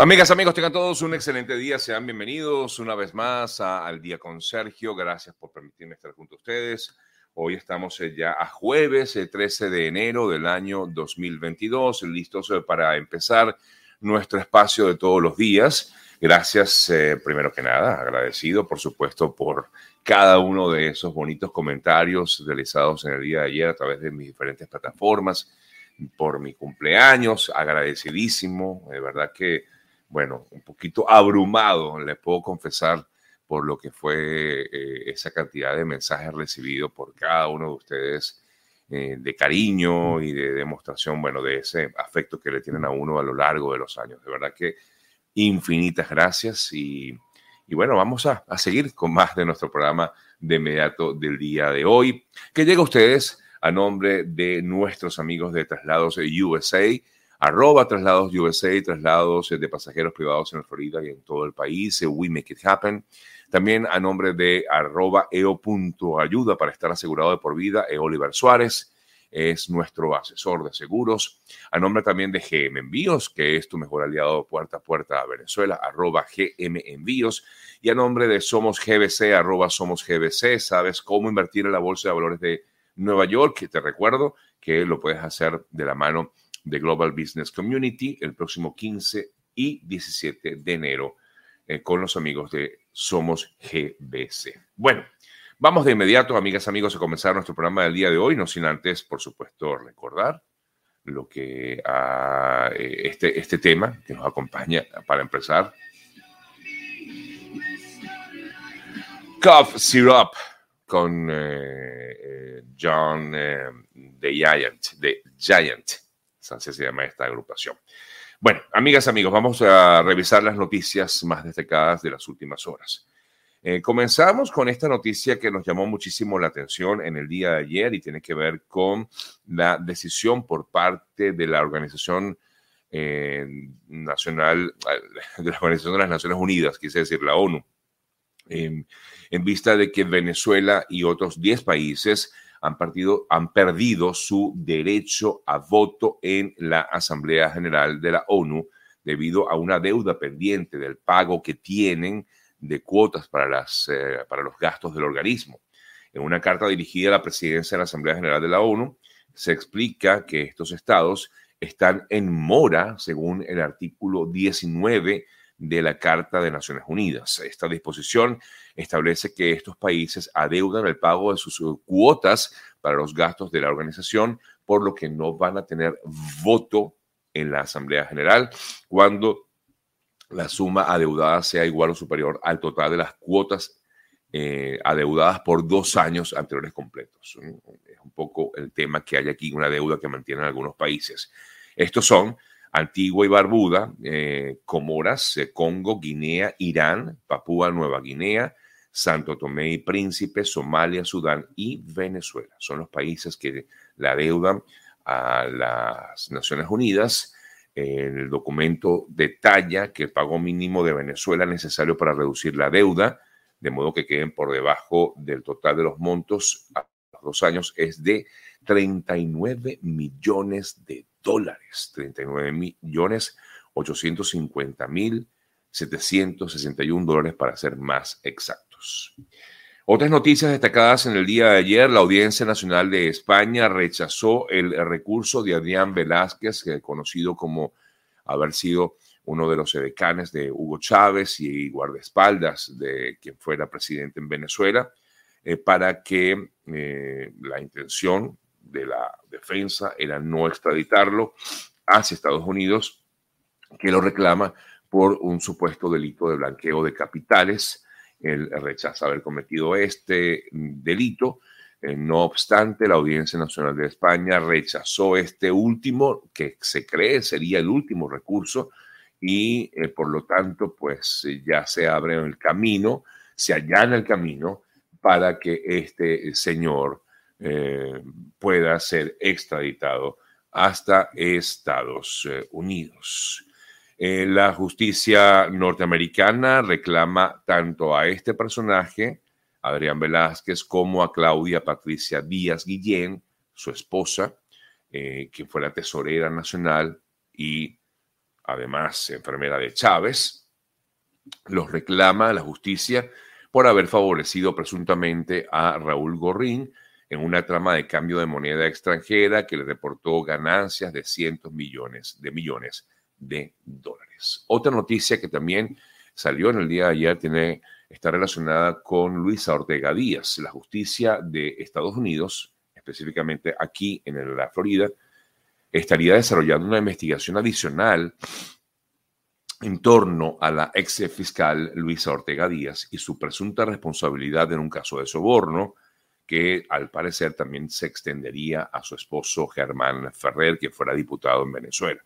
Amigas, amigos, tengan todos un excelente día. Sean bienvenidos una vez más al Día con Sergio. Gracias por permitirme estar junto a ustedes. Hoy estamos eh, ya a jueves, el 13 de enero del año 2022, listos eh, para empezar nuestro espacio de todos los días. Gracias, eh, primero que nada, agradecido, por supuesto, por cada uno de esos bonitos comentarios realizados en el día de ayer a través de mis diferentes plataformas, por mi cumpleaños, agradecidísimo, de verdad que, bueno, un poquito abrumado, le puedo confesar, por lo que fue eh, esa cantidad de mensajes recibidos por cada uno de ustedes eh, de cariño y de demostración, bueno, de ese afecto que le tienen a uno a lo largo de los años. De verdad que infinitas gracias y, bueno, vamos a, a, seguir con más de nuestro programa de inmediato del día de hoy, que llega a ustedes a nombre de nuestros amigos de Traslados USA, arroba Traslados USA, traslados de pasajeros privados en Florida y en todo el país, We Make It Happen. También a nombre de arroba eo.ayuda para estar asegurado de por vida, e Oliver Suárez es nuestro asesor de seguros. A nombre también de GM Envíos, que es tu mejor aliado puerta a puerta a Venezuela, arroba GM Envíos. Y a nombre de Somos GBC, arroba Somos GBC, sabes cómo invertir en la Bolsa de Valores de Nueva York, que te recuerdo que lo puedes hacer de la mano Global Business Community el próximo 15 y 17 de enero eh, con los amigos de Somos GBC. Bueno, vamos de inmediato, amigas, amigos, a comenzar nuestro programa del día de hoy, no sin antes, por supuesto, recordar lo que a, eh, este, este tema que nos acompaña para empezar. Cough Syrup con eh, John The Giant, The Giant, se llama esta agrupación. Bueno, amigas, amigos, vamos a revisar las noticias más destacadas de las últimas horas. Eh, comenzamos con esta noticia que nos llamó muchísimo la atención en el día de ayer y tiene que ver con la decisión por parte de la Organización eh, Nacional, de la Organización de las Naciones Unidas, quise decir la ONU, en vista de que Venezuela y otros 10 países han, partido, han perdido su derecho a voto en la Asamblea General de la ONU debido a una deuda pendiente del pago que tienen de cuotas para, las, eh, para los gastos del organismo. En una carta dirigida a la presidencia de la Asamblea General de la ONU, se explica que estos estados están en mora, según el artículo 19 de la Carta de Naciones Unidas. Esta disposición establece que estos países adeudan el pago de sus cuotas para los gastos de la organización, por lo que no van a tener voto en la Asamblea General cuando la suma adeudada sea igual o superior al total de las cuotas eh, adeudadas por dos años anteriores completos. Es un poco el tema que hay aquí, una deuda que mantienen algunos países. Estos son Antigua y Barbuda, eh, Comoras, Congo, Guinea, Irán, Papúa Nueva Guinea, Santo Tomé y Príncipe, Somalia, Sudán y Venezuela. Son los países que la deudan a las Naciones Unidas. El documento detalla que el pago mínimo de Venezuela es necesario para reducir la deuda, de modo que queden por debajo del total de los montos a los dos años, es de 39 millones de dólares, 39 millones 850 mil 761 dólares para ser más exactos. Otras noticias destacadas en el día de ayer, la Audiencia Nacional de España rechazó el recurso de Adrián Velázquez, conocido como haber sido uno de los edecanes de Hugo Chávez y guardaespaldas de quien fuera presidente en Venezuela, eh, para que eh, la intención de la defensa era no extraditarlo hacia Estados Unidos, que lo reclama por un supuesto delito de blanqueo de capitales. Él rechaza haber cometido este delito. Eh, no obstante, la Audiencia Nacional de España rechazó este último, que se cree sería el último recurso, y eh, por lo tanto, pues ya se abre el camino, se allana el camino para que este señor eh, pueda ser extraditado hasta Estados eh, Unidos. Eh, la justicia norteamericana reclama tanto a este personaje, Adrián Velázquez, como a Claudia Patricia Díaz Guillén, su esposa, quien fue la tesorera nacional y además enfermera de Chávez, los reclama a la justicia por haber favorecido presuntamente a Raúl Gorrín en una trama de cambio de moneda extranjera que le reportó ganancias de cientos millones de millones de dólares. Otra noticia que también salió en el día de ayer tiene, está relacionada con Luisa Ortega Díaz. La justicia de Estados Unidos, específicamente aquí en la Florida, estaría desarrollando una investigación adicional en torno a la ex fiscal Luisa Ortega Díaz y su presunta responsabilidad en un caso de soborno que al parecer también se extendería a su esposo Germán Ferrer, que fuera diputado en Venezuela.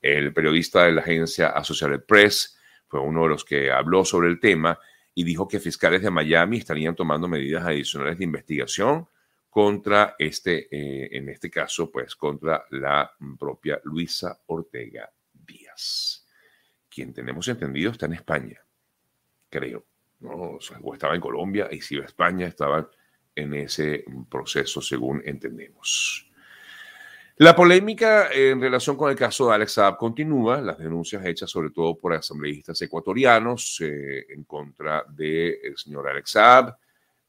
El periodista de la agencia Associated Press fue uno de los que habló sobre el tema y dijo que fiscales de Miami estarían tomando medidas adicionales de investigación contra este, eh, en este caso, pues contra la propia Luisa Ortega Díaz, quien tenemos entendido está en España, creo, ¿no? O, estaba en Colombia y si iba a España estaba en ese proceso, según entendemos. La polémica en relación con el caso de Alex Saab continúa, las denuncias hechas sobre todo por asambleístas ecuatorianos eh, en contra del señor Alex Saab,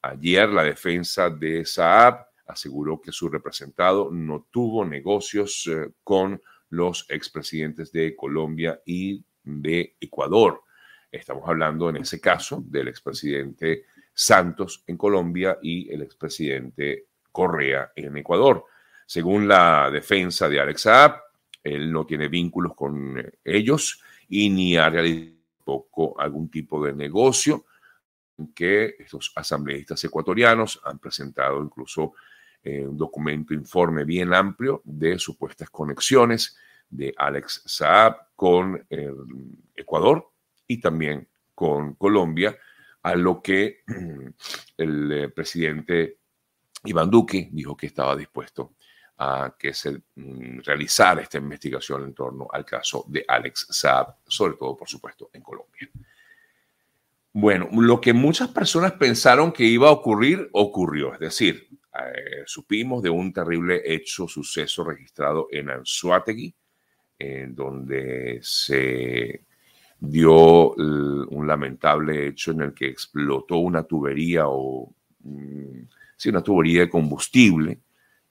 Ayer la defensa de Saab aseguró que su representado no tuvo negocios eh, con los expresidentes de Colombia y de Ecuador. Estamos hablando en ese caso del expresidente Santos en Colombia y el expresidente Correa en Ecuador. Según la defensa de Alex Saab, él no tiene vínculos con ellos y ni ha realizado algún tipo de negocio que estos asambleístas ecuatorianos han presentado incluso eh, un documento, informe bien amplio de supuestas conexiones de Alex Saab con Ecuador y también con Colombia, a lo que el eh, presidente Iván Duque dijo que estaba dispuesto a que se mm, realizara esta investigación en torno al caso de Alex Saab, sobre todo, por supuesto, en Colombia. Bueno, lo que muchas personas pensaron que iba a ocurrir, ocurrió. Es decir, eh, supimos de un terrible hecho, suceso registrado en Anzuategui, en donde se dio un lamentable hecho en el que explotó una tubería o mm, sí, una tubería de combustible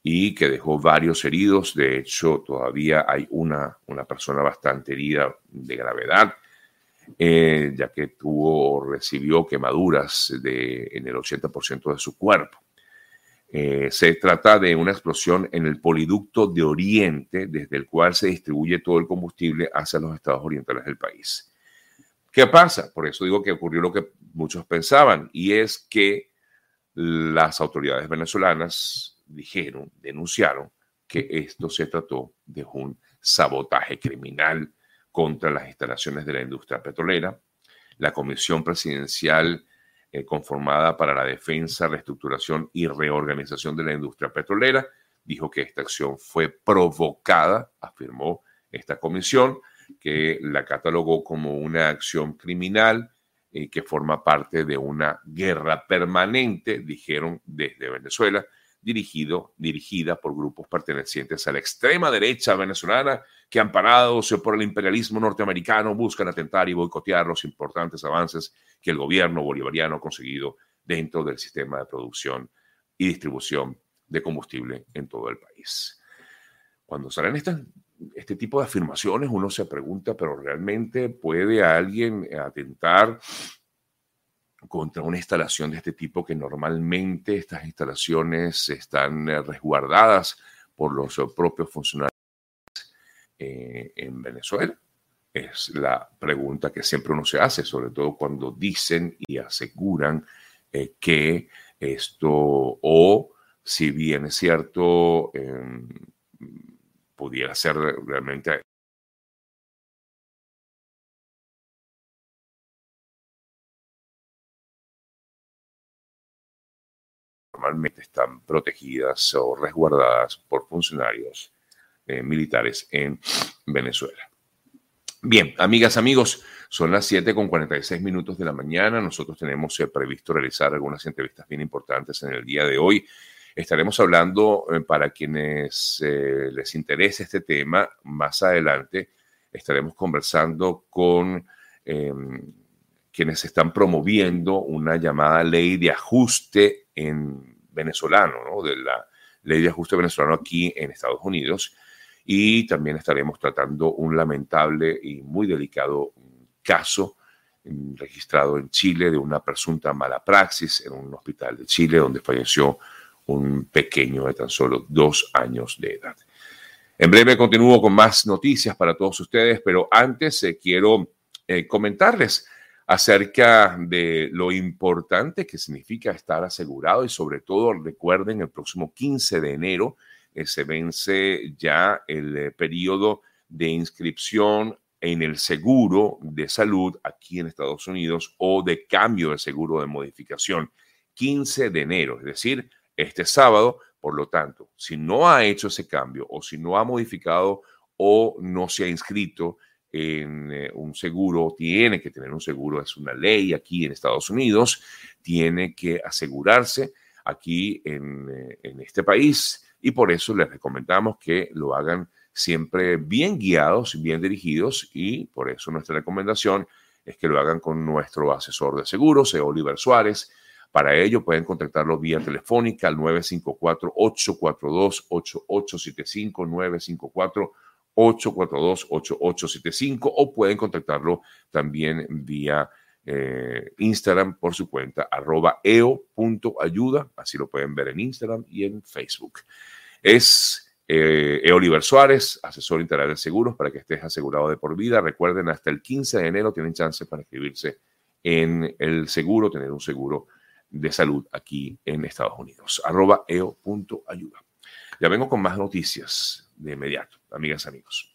y que dejó varios heridos. De hecho, todavía hay una, una persona bastante herida de gravedad eh, ya que tuvo, recibió quemaduras de, en el 80% de su cuerpo. Eh, se trata de una explosión en el poliducto de Oriente, desde el cual se distribuye todo el combustible hacia los estados orientales del país. ¿Qué pasa? Por eso digo que ocurrió lo que muchos pensaban, y es que las autoridades venezolanas dijeron, denunciaron que esto se trató de un sabotaje criminal contra las instalaciones de la industria petrolera. La Comisión Presidencial eh, conformada para la defensa, reestructuración y reorganización de la industria petrolera dijo que esta acción fue provocada, afirmó esta comisión, que la catalogó como una acción criminal eh, que forma parte de una guerra permanente, dijeron desde Venezuela, dirigido, dirigida por grupos pertenecientes a la extrema derecha venezolana que amparados por el imperialismo norteamericano buscan atentar y boicotear los importantes avances que el gobierno bolivariano ha conseguido dentro del sistema de producción y distribución de combustible en todo el país. Cuando salen este tipo de afirmaciones, uno se pregunta, pero ¿realmente puede alguien atentar contra una instalación de este tipo que normalmente estas instalaciones están eh, resguardadas por los eh, propios funcionarios eh, en Venezuela? Es la pregunta que siempre uno se hace, sobre todo cuando dicen y aseguran que esto, o si bien es cierto, em, pudiera ser realmente normalmente están protegidas o resguardadas por funcionarios eh, militares en Venezuela. Bien, amigas, amigos, son las 7 con 46 minutos de la mañana. Nosotros tenemos eh, previsto realizar algunas entrevistas bien importantes en el día de hoy. Estaremos hablando, eh, para quienes les interese este tema, más adelante estaremos conversando con em, quienes están promoviendo una llamada ley de ajuste en venezolano, ¿no? de la ley de ajuste venezolano aquí en Estados Unidos. Y también estaremos tratando un lamentable y muy delicado caso mm, registrado en Chile de una presunta mala praxis en un hospital de Chile donde falleció un pequeño de tan solo dos años de edad. En breve continúo con más noticias para todos ustedes, pero antes eh, quiero eh, comentarles acerca de lo importante que significa estar asegurado y sobre todo recuerden el próximo 15 de enero eh, se vence ya el periodo de inscripción en el seguro de salud aquí en Estados Unidos o de cambio de seguro de modificación. 15 de enero, es decir, este sábado. Por lo tanto, si no ha hecho ese cambio o si no ha modificado o no se ha inscrito en eh, un seguro, tiene que tener un seguro, es una ley aquí en Estados Unidos, tiene que asegurarse aquí en, eh, este país y por eso les recomendamos que lo hagan siempre bien guiados, bien dirigidos y por eso nuestra recomendación es que lo hagan con nuestro asesor de seguros, Oliver Suárez, para ello pueden contactarlo vía telefónica al 954-842-8875, 954-842-8875 o pueden contactarlo también vía eh, Instagram por su cuenta arroba eo.ayuda, así lo pueden ver en Instagram y en Facebook. Es eh, Oliver Suárez, asesor integral de seguros, para que estés asegurado de por vida. Recuerden, hasta el 15 de enero tienen chance para inscribirse en el seguro, tener un seguro de salud aquí en Estados Unidos. Arroba eo.ayuda. Ya vengo con más noticias de inmediato, amigas, amigos.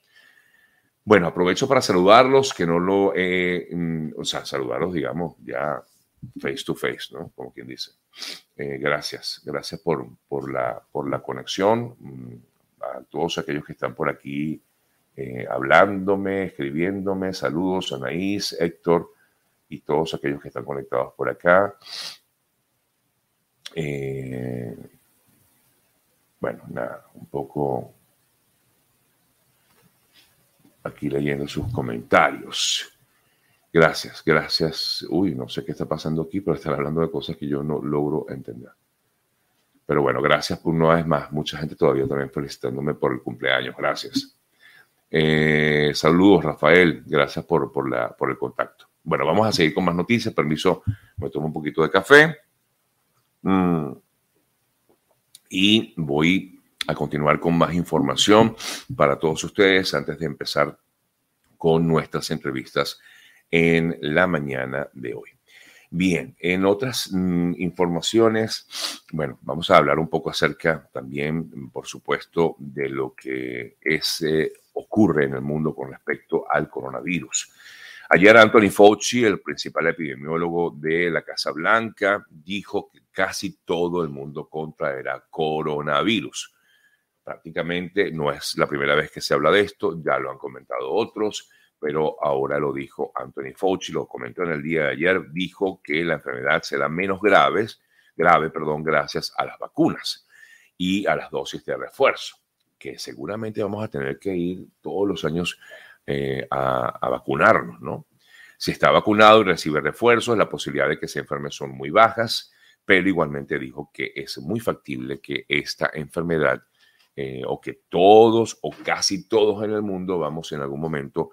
Bueno, aprovecho para saludarlos, que no lo mm, o sea, saludarlos, digamos, ya face to face, ¿no? Como quien dice. Eh, gracias, gracias por, por, la, por la conexión, mm, a todos aquellos que están por aquí eh, hablándome, escribiéndome, saludos Anaís, Héctor y todos aquellos que están conectados por acá. Eh, bueno, nada, un poco aquí leyendo sus comentarios. Gracias, gracias. Uy, no sé qué está pasando aquí, pero están hablando de cosas que yo no logro entender. Pero bueno, gracias por una vez más. Mucha gente todavía también felicitándome por el cumpleaños. Gracias. Eh, saludos, Rafael. Gracias por, por, la, por el contacto. Bueno, vamos a seguir con más noticias. Permiso, me tomo un poquito de café. Mm. Y voy a continuar con más información para todos ustedes antes de empezar con nuestras entrevistas en la mañana de hoy. Bien, en otras mm, informaciones, bueno, vamos a hablar un poco acerca también, por supuesto, de lo que es, eh, ocurre en el mundo con respecto al coronavirus. Ayer Anthony Fauci, el principal epidemiólogo de la Casa Blanca, dijo que casi todo el mundo contraerá coronavirus. Prácticamente no es la primera vez que se habla de esto, ya lo han comentado otros, pero ahora lo dijo Anthony Fauci, lo comentó en el día de ayer, dijo que la enfermedad será menos grave, grave, perdón, gracias a las vacunas y a las dosis de refuerzo, que seguramente vamos a tener que ir todos los años eh, a, vacunarnos, ¿no? Si está vacunado y recibe refuerzos, la posibilidad de que se enferme son muy bajas, pero igualmente dijo que es muy factible que esta enfermedad eh, o que todos o casi todos en el mundo vamos en algún momento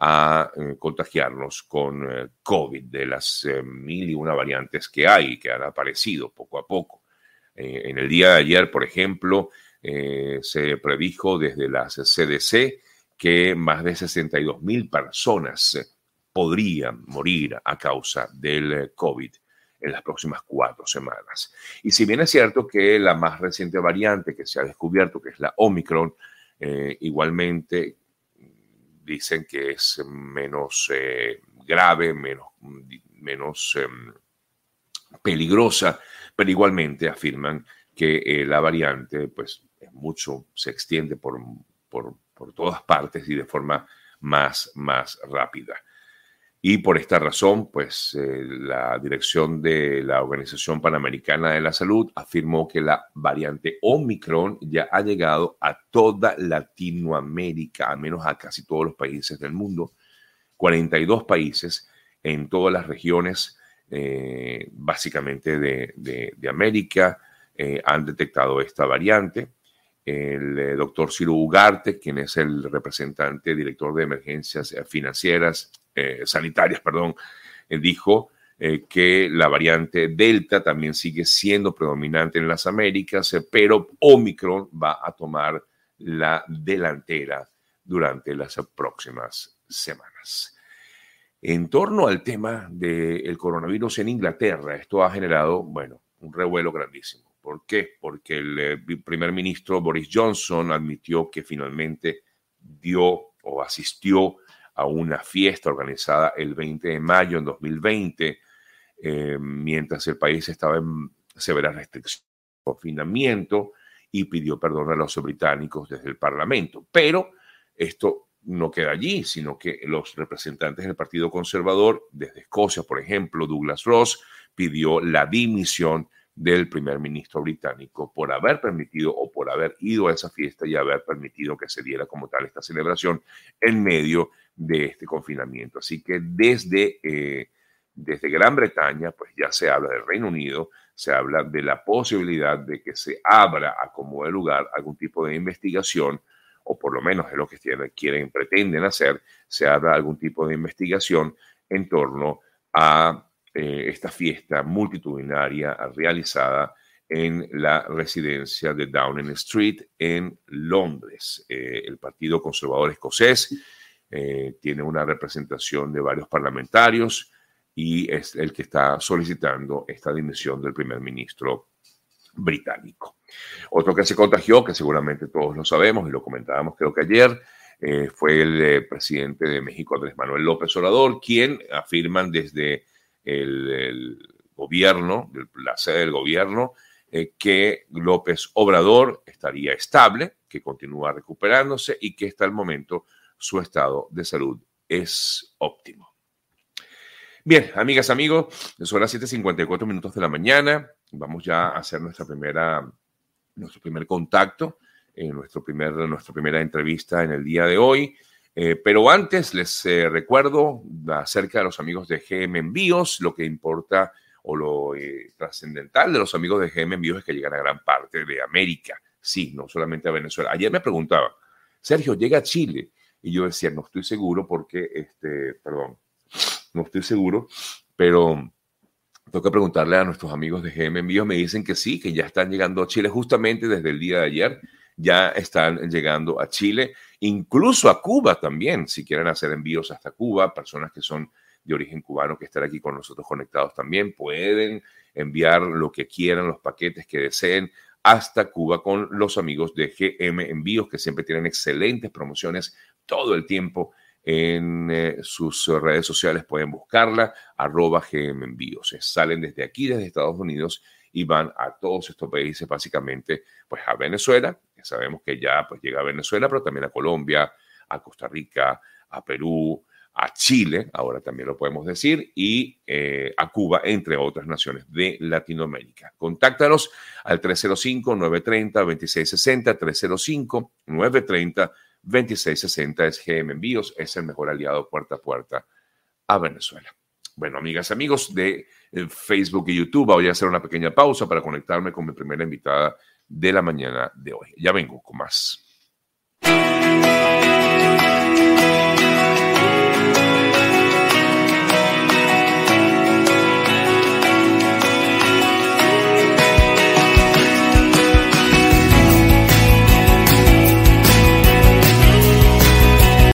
a eh, contagiarnos con COVID de las mil y una variantes que hay, que han aparecido poco a poco. en el día de ayer, por ejemplo, se predijo desde las CDC que más de 62 mil personas eh, podrían morir a causa del eh, COVID en las próximas cuatro semanas. Y si bien es cierto que la más reciente variante que se ha descubierto, que es la Omicron, eh, igualmente dicen que es menos grave, menos, menos em, peligrosa, pero igualmente afirman que la variante pues es mucho, se extiende por, por, por todas partes y de forma más, más rápida. Y por esta razón, pues eh, la dirección de la Organización Panamericana de la Salud afirmó que la variante Omicron ya ha llegado a toda Latinoamérica, al menos a casi todos los países del mundo, 42 países en todas las regiones, eh, básicamente de, América, eh, han detectado esta variante. El doctor Ciro Ugarte, quien es el representante director de emergencias financieras eh, sanitarias, perdón, eh, dijo eh, que la variante Delta también sigue siendo predominante en las Américas, pero Omicron va a tomar la delantera durante las próximas semanas. En torno al tema del coronavirus en Inglaterra, esto ha generado, bueno, un revuelo grandísimo. ¿Por qué? Porque el primer ministro Boris Johnson admitió que finalmente dio o asistió a una fiesta organizada el 20 de mayo en 2020, eh, mientras el país estaba en severa restricción, confinamiento y pidió perdón a los británicos desde el Parlamento. Pero esto no queda allí, sino que los representantes del Partido Conservador, desde Escocia, por ejemplo, Douglas Ross, pidió la dimisión del primer ministro británico por haber permitido o por haber ido a esa fiesta y haber permitido que se diera como tal esta celebración en medio de este confinamiento. Así que desde, eh, desde Gran Bretaña, pues ya se habla del Reino Unido, se habla de la posibilidad de que se abra a como de lugar algún tipo de investigación, o por lo menos es lo que quieren, pretenden hacer, se abra algún tipo de investigación en torno a eh, esta fiesta multitudinaria realizada en la residencia de Downing Street en Londres. Eh, el Partido Conservador Escocés eh, tiene una representación de varios parlamentarios y es el que está solicitando esta dimisión del primer ministro británico. Otro que se contagió, que seguramente todos lo sabemos y lo comentábamos creo que ayer, eh, fue el eh, presidente de México, Andrés Manuel López Obrador, quien afirman desde el, gobierno, la sede del gobierno, que López Obrador estaría estable, que continúa recuperándose y que hasta el momento su estado de salud es óptimo. Bien, amigas, amigos, son las 7:54 minutos de la mañana. Vamos ya a hacer nuestra primera, nuestro primer contacto, en nuestro primer, nuestra primera entrevista en el día de hoy. Eh, pero antes les eh, recuerdo acerca de los amigos de GM Envíos, lo que importa o lo eh, trascendental de los amigos de GM Envíos es que llegan a gran parte de América, sí, no solamente a Venezuela. Ayer me preguntaba, Sergio, llega a Chile. Y yo decía, no estoy seguro porque, este, perdón, no estoy seguro, pero tengo que preguntarle a nuestros amigos de GM Envíos. Me dicen que sí, que ya están llegando a Chile justamente desde el día de ayer. Ya están llegando a Chile, incluso a Cuba también, si quieren hacer envíos hasta Cuba, personas que son de origen cubano que están aquí con nosotros conectados también pueden enviar lo que quieran, los paquetes que deseen hasta Cuba con los amigos de GM Envíos, que siempre tienen excelentes promociones todo el tiempo en eh, sus redes sociales. Pueden buscarla, arroba GM Envíos. Salen desde aquí, desde Estados Unidos, y van a todos estos países, básicamente, pues a Venezuela. Sabemos que ya pues, llega a Venezuela, pero también a Colombia, a Costa Rica, a Perú, a Chile, ahora también lo podemos decir, y eh, a Cuba, entre otras naciones de Latinoamérica. Contáctanos al 305-930-2660, 305-930-2660 es GM Envíos, es el mejor aliado puerta a puerta a Venezuela. Bueno, amigas, amigos de eh, Facebook y YouTube, voy a hacer una pequeña pausa para conectarme con mi primera invitada de la mañana de hoy. Ya vengo con más.